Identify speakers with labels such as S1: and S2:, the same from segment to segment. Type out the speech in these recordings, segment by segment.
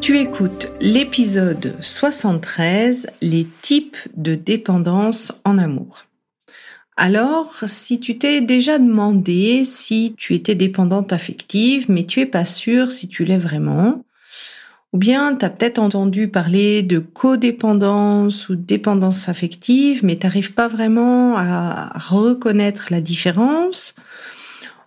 S1: Tu écoutes l'épisode 73, les types de dépendance en amour. Alors, si tu t'es déjà demandé si tu étais dépendante affective, mais tu es pas sûr si tu l'es vraiment, ou bien tu as peut-être entendu parler de codépendance ou dépendance affective, mais tu n'arrives pas vraiment à reconnaître la différence,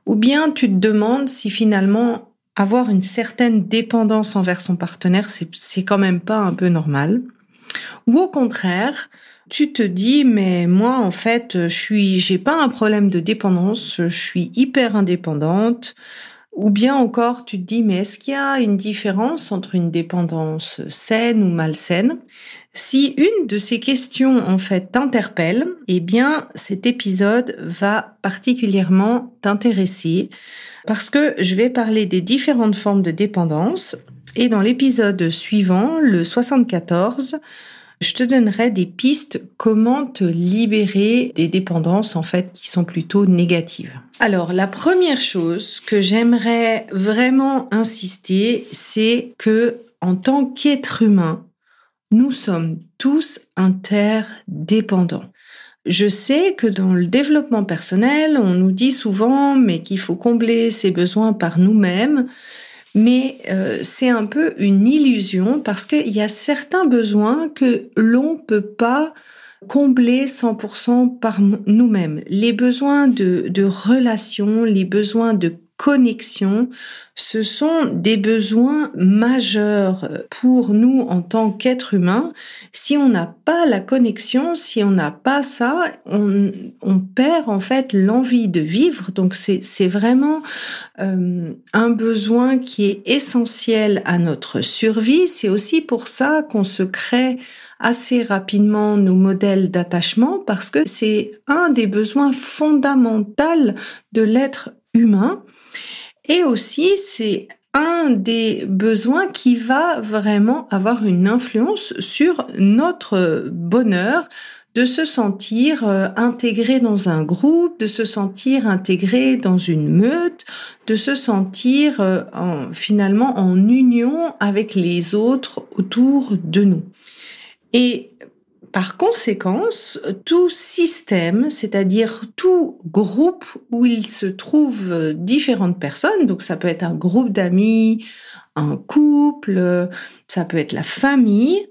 S1: ou bien tu te demandes si finalement avoir une certaine dépendance envers son partenaire, c'est quand même pas un peu normal. Ou au contraire, tu te dis mais moi en fait, je suis j'ai pas un problème de dépendance, je suis hyper indépendante. Ou bien encore, tu te dis mais est-ce qu'il y a une différence entre une dépendance saine ou malsaine? Si une de ces questions en fait t'interpelle, eh bien cet épisode va particulièrement t'intéresser parce que je vais parler des différentes formes de dépendance. Et dans l'épisode suivant, le 74, je te donnerai des pistes comment te libérer des dépendances en fait qui sont plutôt négatives. Alors la première chose que j'aimerais vraiment insister, c'est que en tant qu'être humain, nous sommes tous interdépendants. Je sais que dans le développement personnel, on nous dit souvent mais qu'il faut combler ses besoins par nous-mêmes, mais euh, c'est un peu une illusion parce qu'il y a certains besoins que l'on peut pas combler 100% par nous-mêmes. Les besoins de, de relation, les besoins de connexion, ce sont des besoins majeurs pour nous en tant qu'être humain. Si on n'a pas la connexion, si on n'a pas ça, on, on, perd en fait l'envie de vivre. Donc c'est vraiment euh, un besoin qui est essentiel à notre survie. C'est aussi pour ça qu'on se crée assez rapidement nos modèles d'attachement parce que c'est un des besoins fondamentaux de l'être humain. Et aussi, c'est un des besoins qui va vraiment avoir une influence sur notre bonheur de se sentir euh, intégré dans un groupe, de se sentir intégré dans une meute, de se sentir euh, finalement en union avec les autres autour de nous. Par conséquence, tout système, c'est-à-dire tout groupe où il se trouve différentes personnes, donc ça peut être un groupe d'amis, un couple, ça peut être la famille,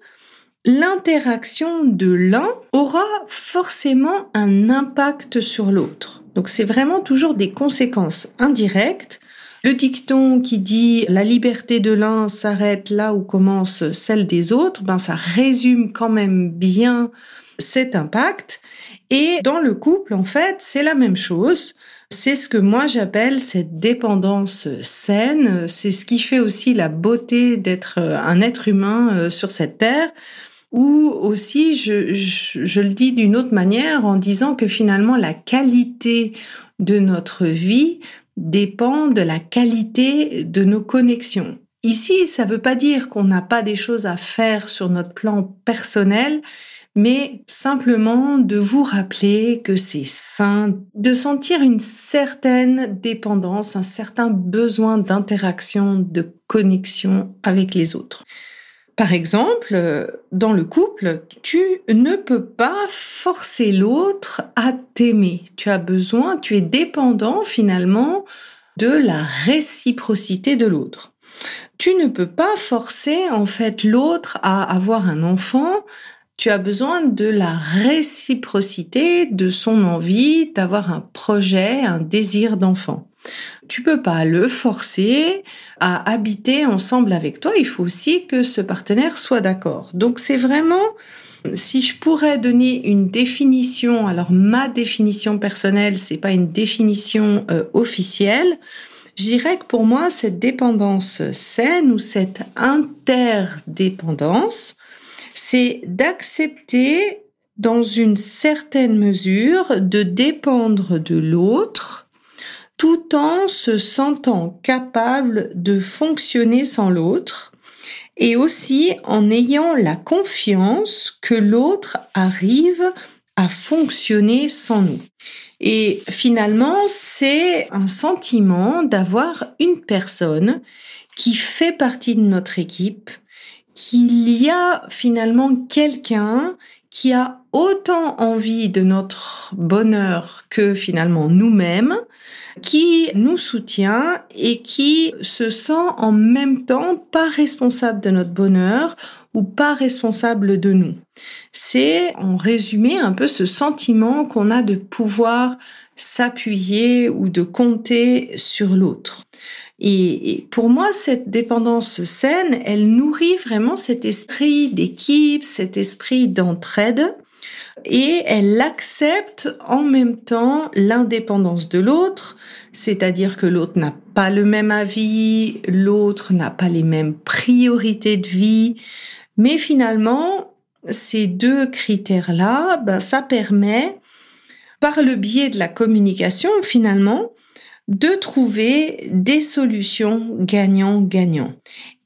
S1: l'interaction de l'un aura forcément un impact sur l'autre. Donc c'est vraiment toujours des conséquences indirectes le dicton qui dit la liberté de l'un s'arrête là où commence celle des autres, ben ça résume quand même bien cet impact. Et dans le couple, en fait, c'est la même chose. C'est ce que moi j'appelle cette dépendance saine. C'est ce qui fait aussi la beauté d'être un être humain euh, sur cette terre. Ou aussi, je, je le dis d'une autre manière en disant que finalement la qualité de notre vie dépend de la qualité de nos connexions. Ici, ça ne veut pas dire qu'on n'a pas des choses à faire sur notre plan personnel, mais simplement de vous rappeler que c'est sain de sentir une certaine dépendance, un certain besoin d'interaction, de connexion avec les autres. Par exemple, dans le couple, tu ne peux pas forcer l'autre à t'aimer. Tu as besoin, tu es dépendant finalement de la réciprocité de l'autre. Tu ne peux pas forcer en fait l'autre à avoir un enfant. Tu as besoin de la réciprocité de son envie d'avoir un projet, un désir d'enfant. Tu peux pas le forcer à habiter ensemble avec toi. Il faut aussi que ce partenaire soit d'accord. Donc c'est vraiment, si je pourrais donner une définition, alors ma définition personnelle, c'est pas une définition euh, officielle. Je dirais que pour moi, cette dépendance saine ou cette interdépendance, c'est d'accepter dans une certaine mesure de dépendre de l'autre tout en se sentant capable de fonctionner sans l'autre et aussi en ayant la confiance que l'autre arrive à fonctionner sans nous. Et finalement, c'est un sentiment d'avoir une personne qui fait partie de notre équipe, qu'il y a finalement quelqu'un qui a autant envie de notre bonheur que finalement nous-mêmes, qui nous soutient et qui se sent en même temps pas responsable de notre bonheur ou pas responsable de nous. C'est en résumé un peu ce sentiment qu'on a de pouvoir s'appuyer ou de compter sur l'autre. Et, pour moi, cette dépendance saine, elle nourrit vraiment cet esprit d'équipe, cet esprit d'entraide, et elle accepte en même temps l'indépendance de l'autre, c'est-à-dire que l'autre n'a pas le même avis, l'autre n'a pas les mêmes priorités de vie, mais finalement, ces deux critères-là, ben, ça permet, par le biais de la communication, finalement, de trouver des solutions gagnant-gagnant.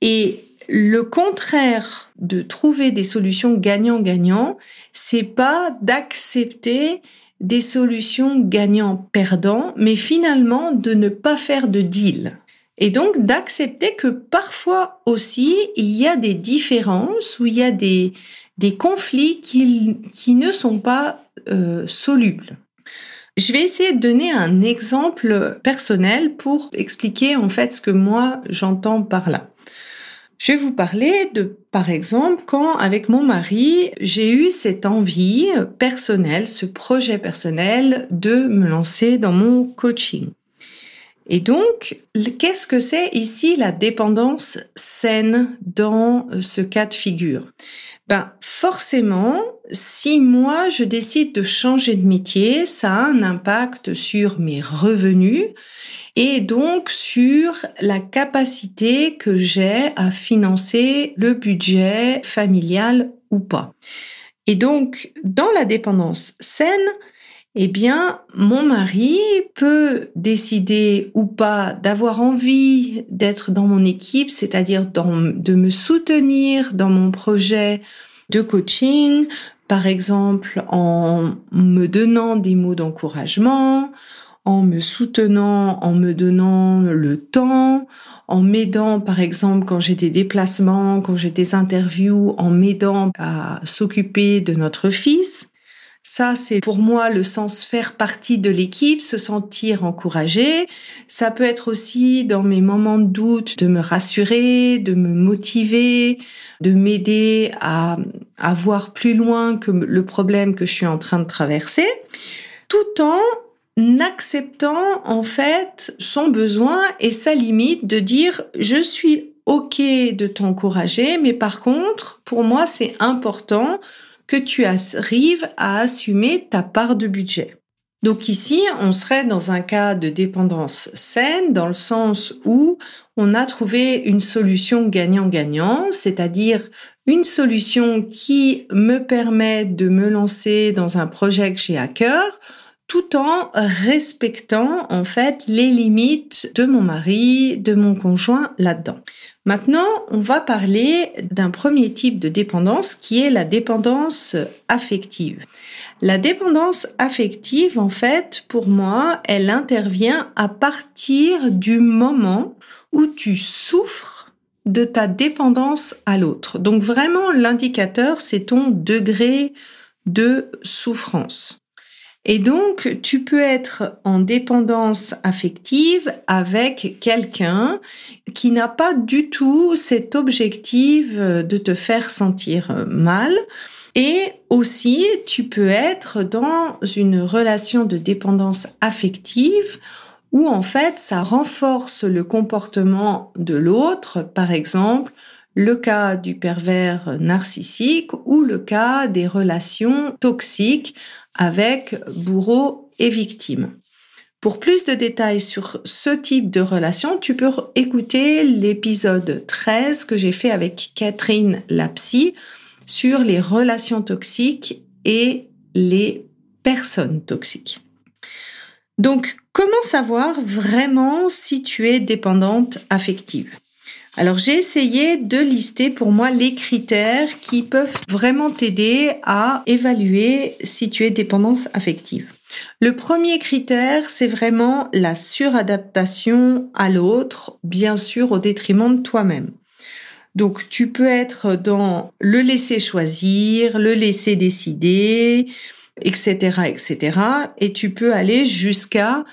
S1: Et le contraire de trouver des solutions gagnant-gagnant, c'est pas d'accepter des solutions gagnant-perdant, mais finalement de ne pas faire de deal. Et donc d'accepter que parfois aussi il y a des différences ou il y a des, des conflits qui, qui ne sont pas euh, solubles. Je vais essayer de donner un exemple personnel pour expliquer en fait ce que moi j'entends par là. Je vais vous parler de, par exemple, quand avec mon mari, j'ai eu cette envie personnelle, ce projet personnel de me lancer dans mon coaching. Et donc, qu'est-ce que c'est ici la dépendance saine dans ce cas de figure? Ben forcément, si moi je décide de changer de métier, ça a un impact sur mes revenus et donc sur la capacité que j'ai à financer le budget familial ou pas. Et donc, dans la dépendance saine, eh bien, mon mari peut décider ou pas d'avoir envie d'être dans mon équipe, c'est-à-dire de me soutenir dans mon projet de coaching, par exemple en me donnant des mots d'encouragement, en me soutenant, en me donnant le temps, en m'aidant, par exemple, quand j'ai des déplacements, quand j'ai des interviews, en m'aidant à s'occuper de notre fils. Ça, c'est pour moi le sens faire partie de l'équipe, se sentir encouragé. Ça peut être aussi dans mes moments de doute de me rassurer, de me motiver, de m'aider à, à voir plus loin que le problème que je suis en train de traverser, tout en n'acceptant en fait son besoin et sa limite de dire je suis ok de t'encourager, mais par contre, pour moi, c'est important que tu arrives à assumer ta part de budget. Donc ici, on serait dans un cas de dépendance saine, dans le sens où on a trouvé une solution gagnant-gagnant, c'est-à-dire une solution qui me permet de me lancer dans un projet que j'ai à cœur, tout en respectant en fait les limites de mon mari, de mon conjoint là-dedans. Maintenant, on va parler d'un premier type de dépendance qui est la dépendance affective. La dépendance affective, en fait, pour moi, elle intervient à partir du moment où tu souffres de ta dépendance à l'autre. Donc vraiment, l'indicateur, c'est ton degré de souffrance. Et donc, tu peux être en dépendance affective avec quelqu'un qui n'a pas du tout cet objectif de te faire sentir mal. Et aussi, tu peux être dans une relation de dépendance affective où en fait ça renforce le comportement de l'autre, par exemple le cas du pervers narcissique ou le cas des relations toxiques avec bourreau et victime. Pour plus de détails sur ce type de relation, tu peux écouter l'épisode 13 que j'ai fait avec Catherine Lapsy sur les relations toxiques et les personnes toxiques. Donc, comment savoir vraiment si tu es dépendante affective? Alors j'ai essayé de lister pour moi les critères qui peuvent vraiment t'aider à évaluer si tu es dépendance affective. Le premier critère, c'est vraiment la suradaptation à l'autre, bien sûr au détriment de toi-même. Donc tu peux être dans le laisser choisir, le laisser décider, etc., etc. Et tu peux aller jusqu'à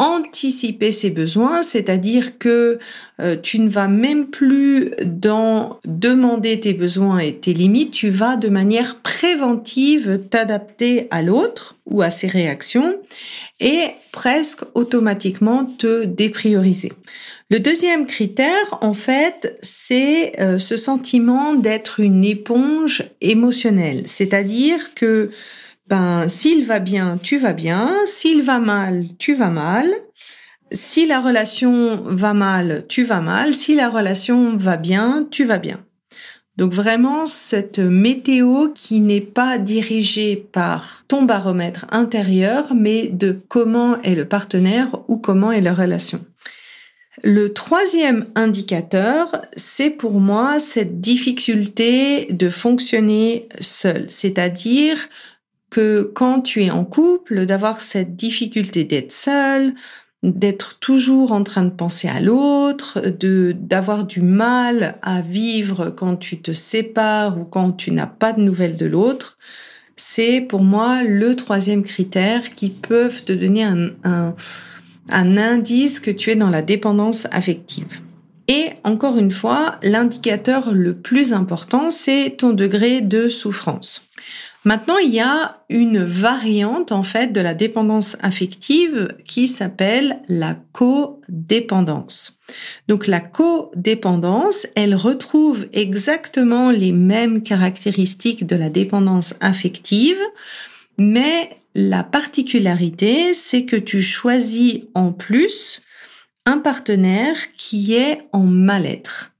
S1: anticiper ses besoins, c'est-à-dire que euh, tu ne vas même plus dans demander tes besoins et tes limites, tu vas de manière préventive t'adapter à l'autre ou à ses réactions et presque automatiquement te déprioriser. Le deuxième critère, en fait, c'est euh, ce sentiment d'être une éponge émotionnelle, c'est-à-dire que ben s'il va bien, tu vas bien, s'il va mal, tu vas mal. Si la relation va mal, tu vas mal, si la relation va bien, tu vas bien. Donc vraiment cette météo qui n'est pas dirigée par ton baromètre intérieur, mais de comment est le partenaire ou comment est la relation. Le troisième indicateur, c'est pour moi cette difficulté de fonctionner seul, c'est-à-dire que quand tu es en couple, d'avoir cette difficulté d'être seul, d'être toujours en train de penser à l'autre, de d'avoir du mal à vivre quand tu te sépares ou quand tu n'as pas de nouvelles de l'autre, c'est pour moi le troisième critère qui peuvent te donner un, un, un indice que tu es dans la dépendance affective. Et encore une fois, l'indicateur le plus important, c'est ton degré de souffrance. Maintenant, il y a une variante en fait de la dépendance affective qui s'appelle la codépendance. Donc la codépendance, elle retrouve exactement les mêmes caractéristiques de la dépendance affective, mais la particularité, c'est que tu choisis en plus un partenaire qui est en mal-être.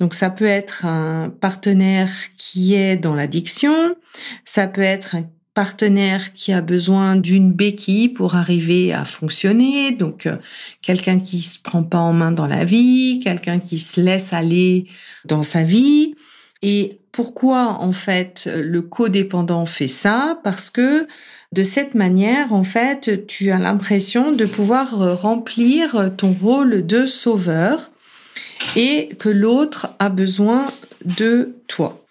S1: Donc ça peut être un partenaire qui est dans l'addiction, ça peut être un partenaire qui a besoin d'une béquille pour arriver à fonctionner, donc euh, quelqu'un qui se prend pas en main dans la vie, quelqu'un qui se laisse aller dans sa vie. Et pourquoi en fait le codépendant fait ça? Parce que de cette manière, en fait, tu as l'impression de pouvoir remplir ton rôle de sauveur et que l'autre a besoin de toi.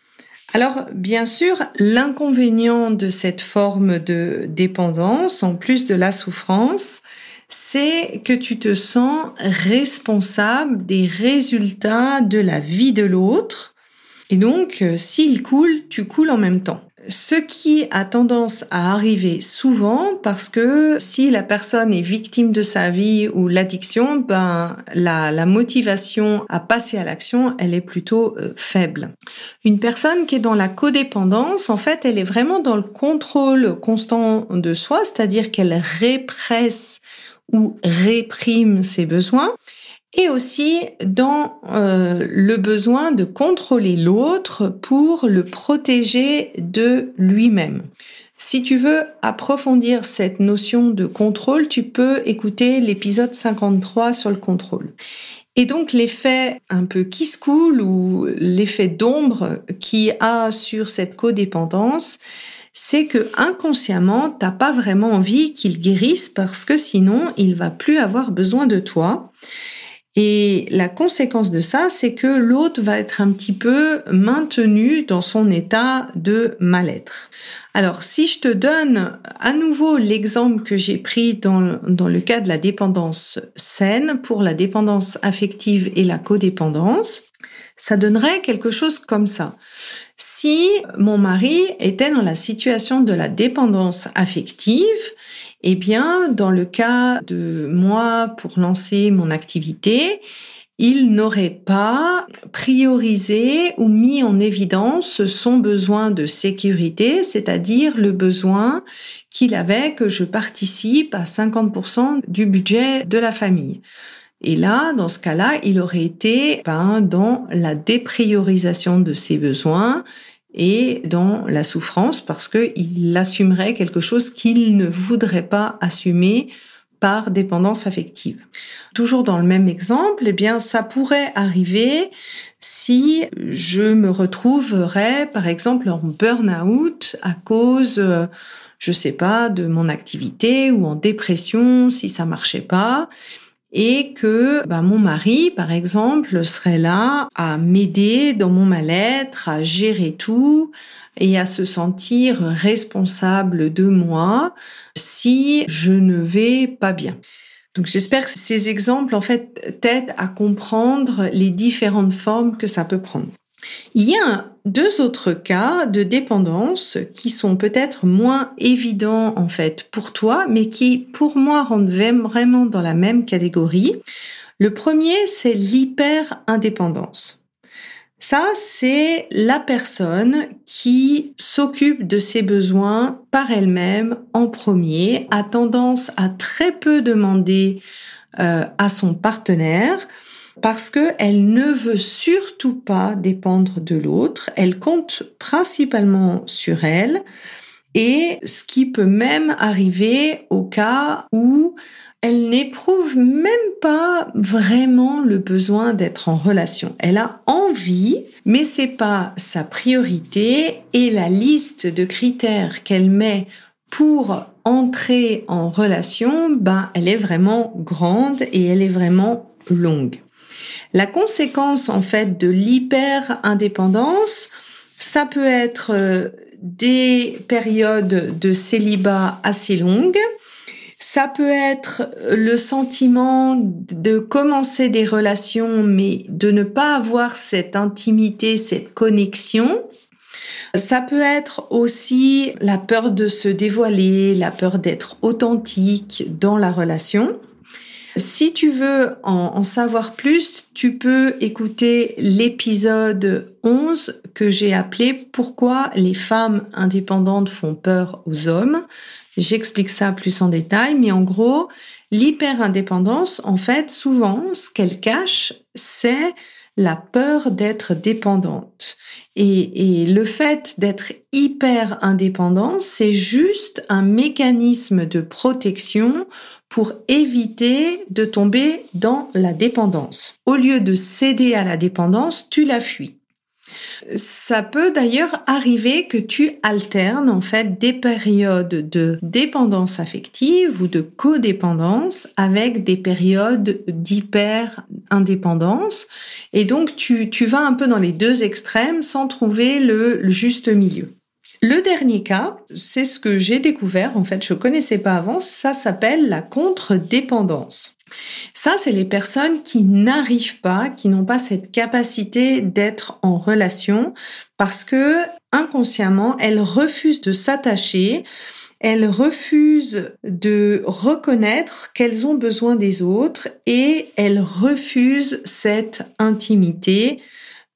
S1: Alors, bien sûr, l'inconvénient de cette forme de dépendance, en plus de la souffrance, c'est que tu te sens responsable des résultats de la vie de l'autre. Et donc, euh, s'il coule, tu coules en même temps ce qui a tendance à arriver souvent parce que si la personne est victime de sa vie ou l'addiction, ben la, motivation à passer à l'action, elle est plutôt euh, faible. Une personne qui est dans la codépendance, en fait, elle est vraiment dans le contrôle constant de soi, c'est-à-dire qu'elle répresse ou réprime ses besoins et aussi dans euh, le besoin de contrôler l'autre pour le protéger de lui-même. Si tu veux approfondir cette notion de contrôle, tu peux écouter l'épisode 53 sur le contrôle. Et donc l'effet un peu qui se coule ou l'effet d'ombre qui a sur cette codépendance, c'est que inconsciemment, t'as pas vraiment envie qu'il guérisse parce que sinon, il va plus avoir besoin de toi. Et la conséquence de ça, c'est que l'autre va être un petit peu maintenu dans son état de mal-être. Alors, si je te donne à nouveau l'exemple que j'ai pris dans, dans le cas de la dépendance saine pour la dépendance affective et la codépendance, ça donnerait quelque chose comme ça. Si mon mari était dans la situation de la dépendance affective Eh bien, dans le cas de moi pour lancer mon activité, il n'aurait pas priorisé ou mis en évidence son besoin de sécurité, c'est-à-dire le besoin qu'il avait que je participe à 50% du budget de la famille. Et là, dans ce cas-là, il aurait été ben, dans la dépriorisation de ses besoins et dans la souffrance parce qu'il assumerait quelque chose qu'il ne voudrait pas assumer par dépendance affective. Toujours dans le même exemple, eh bien, ça pourrait arriver si je me retrouverais, par exemple, en burn-out à cause, je sais pas, de mon activité ou en dépression si ça marchait pas et que bah, mon mari, par exemple, serait là à m'aider dans mon mal-être, à gérer tout et à se sentir responsable de moi si je ne vais pas bien. Donc j'espère que ces exemples en fait t'aident à comprendre les différentes formes que ça peut prendre. Il y a deux autres cas de dépendance qui sont peut-être moins évidents en fait pour toi, mais qui pour moi rendent vraiment dans la même catégorie. Le premier, c'est l'hyper-indépendance. Ça, c'est la personne qui s'occupe de ses besoins par elle-même en premier, a tendance à très peu demander euh, à son partenaire, parce qu'elle ne veut surtout pas dépendre de l'autre, elle compte principalement sur elle, et ce qui peut même arriver au cas où elle n'éprouve même pas vraiment le besoin d'être en relation. Elle a envie, mais c'est pas sa priorité et la liste de critères qu'elle met pour entrer en relation, ben, elle est vraiment grande et elle est vraiment longue. La conséquence en fait de l'hyper-indépendance, ça peut être euh, des périodes de célibat assez longues, ça peut être le sentiment de commencer des relations mais de ne pas avoir cette intimité, cette connexion. Ça peut être aussi la peur de se dévoiler, la peur d'être authentique dans la relation. Si tu veux en, savoir plus, tu peux écouter l'épisode 11 que j'ai appelé Pourquoi les femmes indépendantes font peur aux hommes. J'explique ça plus en détail, mais en gros, l'hyper-indépendance, en fait, souvent, ce qu'elle cache, c'est la peur d'être dépendante. Et, le fait d'être hyper indépendant, c'est juste un mécanisme de protection pour éviter de tomber dans la dépendance. Au lieu de céder à la dépendance, tu la fuis. Ça peut d'ailleurs arriver que tu alternes en fait des périodes de dépendance affective ou de codépendance avec des périodes d'hyper-indépendance. Et donc tu, tu vas un peu dans les deux extrêmes sans trouver le, le juste milieu. Le dernier cas, c'est ce que j'ai découvert, en fait, je connaissais pas avant, ça s'appelle la contre-dépendance. Ça, c'est les personnes qui n'arrivent pas, qui n'ont pas cette capacité d'être en relation parce que inconsciemment, elles refusent de s'attacher, elles refusent de reconnaître qu'elles ont besoin des autres et elles refusent cette intimité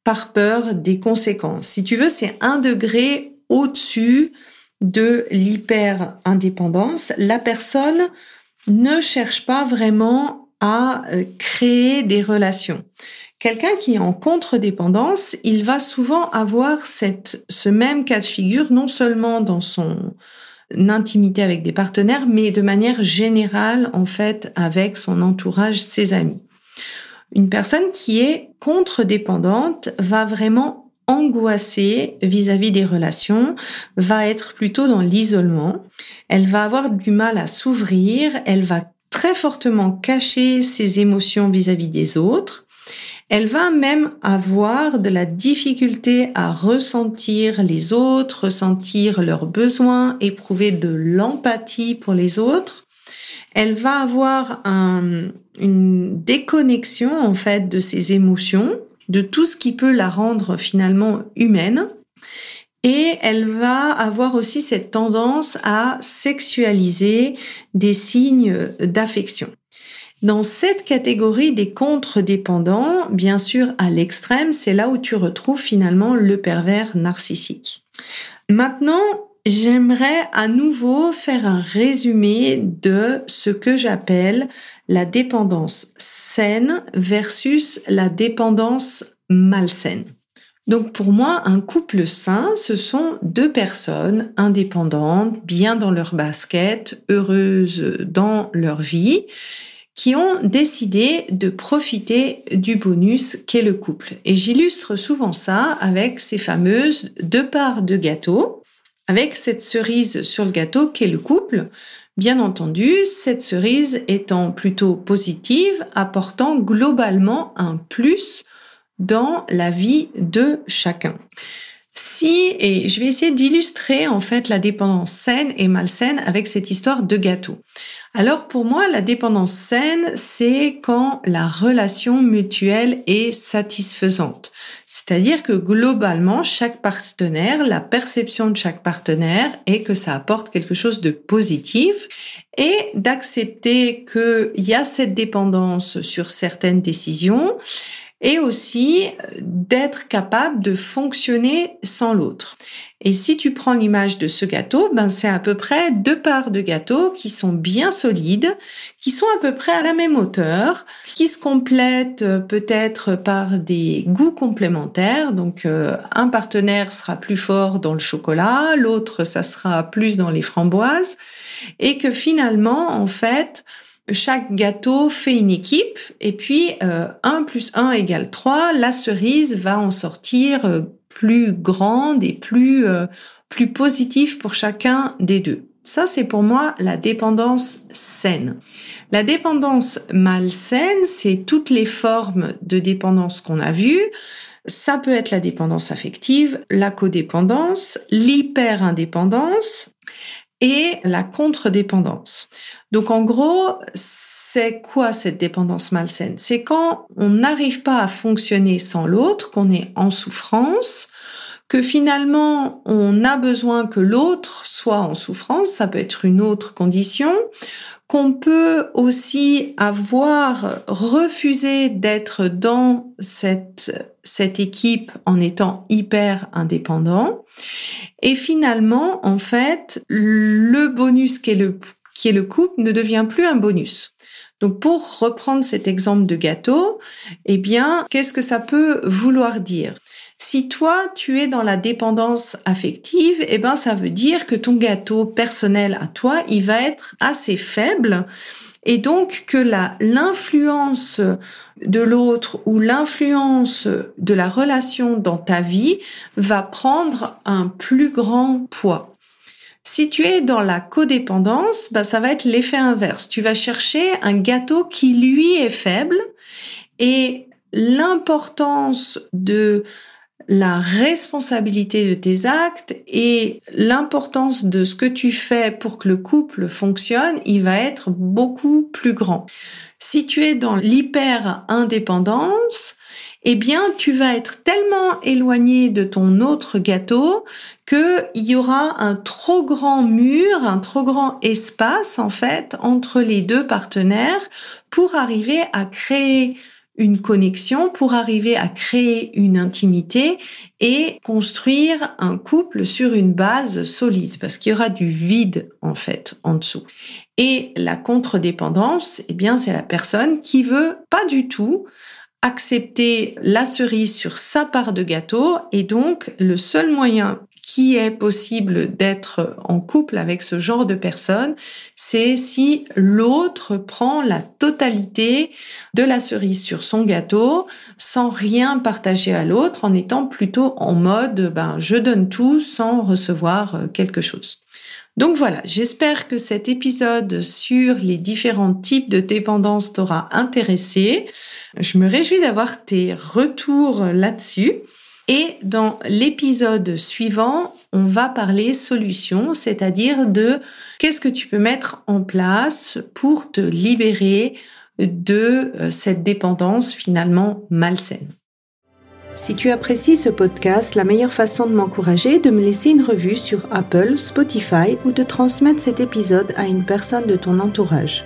S1: par peur des conséquences. Si tu veux, c'est un degré au-dessus de l'hyper-indépendance. La personne ne cherche pas vraiment à euh, créer des relations. Quelqu'un qui est en contre-dépendance, il va souvent avoir cette, ce même cas de figure, non seulement dans son intimité avec des partenaires, mais de manière générale, en fait, avec son entourage, ses amis. Une personne qui est contre-dépendante va vraiment angoissée vis-à-vis des relations, va être plutôt dans l'isolement. Elle va avoir du mal à s'ouvrir, elle va très fortement cacher ses émotions vis-à-vis des autres. Elle va même avoir de la difficulté à ressentir les autres, ressentir leurs besoins, éprouver de l'empathie pour les autres. Elle va avoir une déconnexion en fait de ses émotions de tout ce qui peut la rendre finalement humaine. et elle va avoir aussi cette tendance à sexualiser des signes d'affection. Dans cette catégorie des contre-dépendants, bien sûr, à l'extrême, c'est là où tu retrouves finalement le pervers narcissique. Maintenant, j'aimerais à nouveau faire un résumé de ce que j'appelle la dépendance saine versus la dépendance malsaine. Donc pour moi, un couple sain, ce sont deux personnes indépendantes, bien dans leur basket, heureuses dans leur vie, qui ont décidé de profiter du bonus qu'est le couple. Et j'illustre souvent ça avec ces fameuses deux parts de gâteau, avec cette cerise sur le gâteau qu'est le couple. Bien entendu, cette cerise étant plutôt positive, apportant globalement un plus dans la vie de chacun. Si, et je vais essayer d'illustrer en fait la dépendance saine et malsaine avec cette histoire de gâteau. Alors pour moi, la dépendance saine, c'est quand la relation mutuelle est satisfaisante. C'est-à-dire que globalement, chaque partenaire, la perception de chaque partenaire est que ça apporte quelque chose de positif et d'accepter qu'il y a cette dépendance sur certaines décisions et aussi d'être capable de fonctionner sans l'autre. Et si tu prends l'image de ce gâteau, ben c'est à peu près deux parts de gâteau qui sont bien solides, qui sont à peu près à la même hauteur, qui se complètent euh, peut-être par des goûts complémentaires. Donc euh, un partenaire sera plus fort dans le chocolat, l'autre ça sera plus dans les framboises, et que finalement en fait chaque gâteau fait une équipe et puis euh, 1 plus 1 égale 3, la cerise va en sortir euh, plus grande et plus, euh, plus positive pour chacun des deux. Ça, c'est pour moi la dépendance saine. La dépendance malsaine, c'est toutes les formes de dépendance qu'on a vues. Ça peut être la dépendance affective, la codépendance, l'hyper-indépendance et la contre-dépendance. Donc en gros, c'est quoi cette dépendance malsaine? C'est quand on n'arrive pas à fonctionner sans l'autre, qu'on est en souffrance, que finalement on a besoin que l'autre soit en souffrance, ça peut être une autre condition, qu'on peut aussi avoir refusé d'être dans cette, cette équipe en étant hyper indépendant. Et finalement, en fait, le bonus qui est le qui est le couple, ne devient plus un bonus. Donc pour reprendre cet exemple de gâteau, eh bien, qu'est-ce que ça peut vouloir dire? Si toi, tu es dans la dépendance affective, eh ben ça veut dire que ton gâteau personnel à toi, il va être assez faible et donc que l'influence de l'autre ou l'influence de la relation dans ta vie va prendre un plus grand poids. Si tu es dans la codépendance, bah, ça va être l'effet inverse. Tu vas chercher un gâteau qui lui est faible et l'importance de la responsabilité de tes actes et l'importance de ce que tu fais pour que le couple fonctionne, il va être beaucoup plus grand. Si tu es dans l'hyper-indépendance, eh bien, tu vas être tellement éloigné de ton autre gâteau qu'il y aura un trop grand mur, un trop grand espace, en fait, entre les deux partenaires pour arriver à créer une connexion, pour arriver à créer une intimité et construire un couple sur une base solide, parce qu'il y aura du vide, en fait, en dessous. Et la contre-dépendance, eh bien, c'est la personne qui veut pas du tout accepter la cerise sur sa part de gâteau et donc le seul moyen qui est possible d'être en couple avec ce genre de personne, c'est si l'autre prend la totalité de la cerise sur son gâteau sans rien partager à l'autre en étant plutôt en mode ben je donne tout sans recevoir euh, quelque chose. Donc voilà, j'espère que cet épisode sur les différents types de dépendance t'aura intéressé. Je me réjouis d'avoir tes retours là-dessus. Et dans l'épisode suivant, on va parler solutions, c'est-à-dire de qu'est-ce que tu peux mettre en place pour te libérer de euh, cette dépendance finalement malsaine. Si tu apprécies ce podcast, la meilleure façon de m'encourager est de me laisser une revue sur Apple, Spotify ou de transmettre cet épisode à une personne de ton entourage.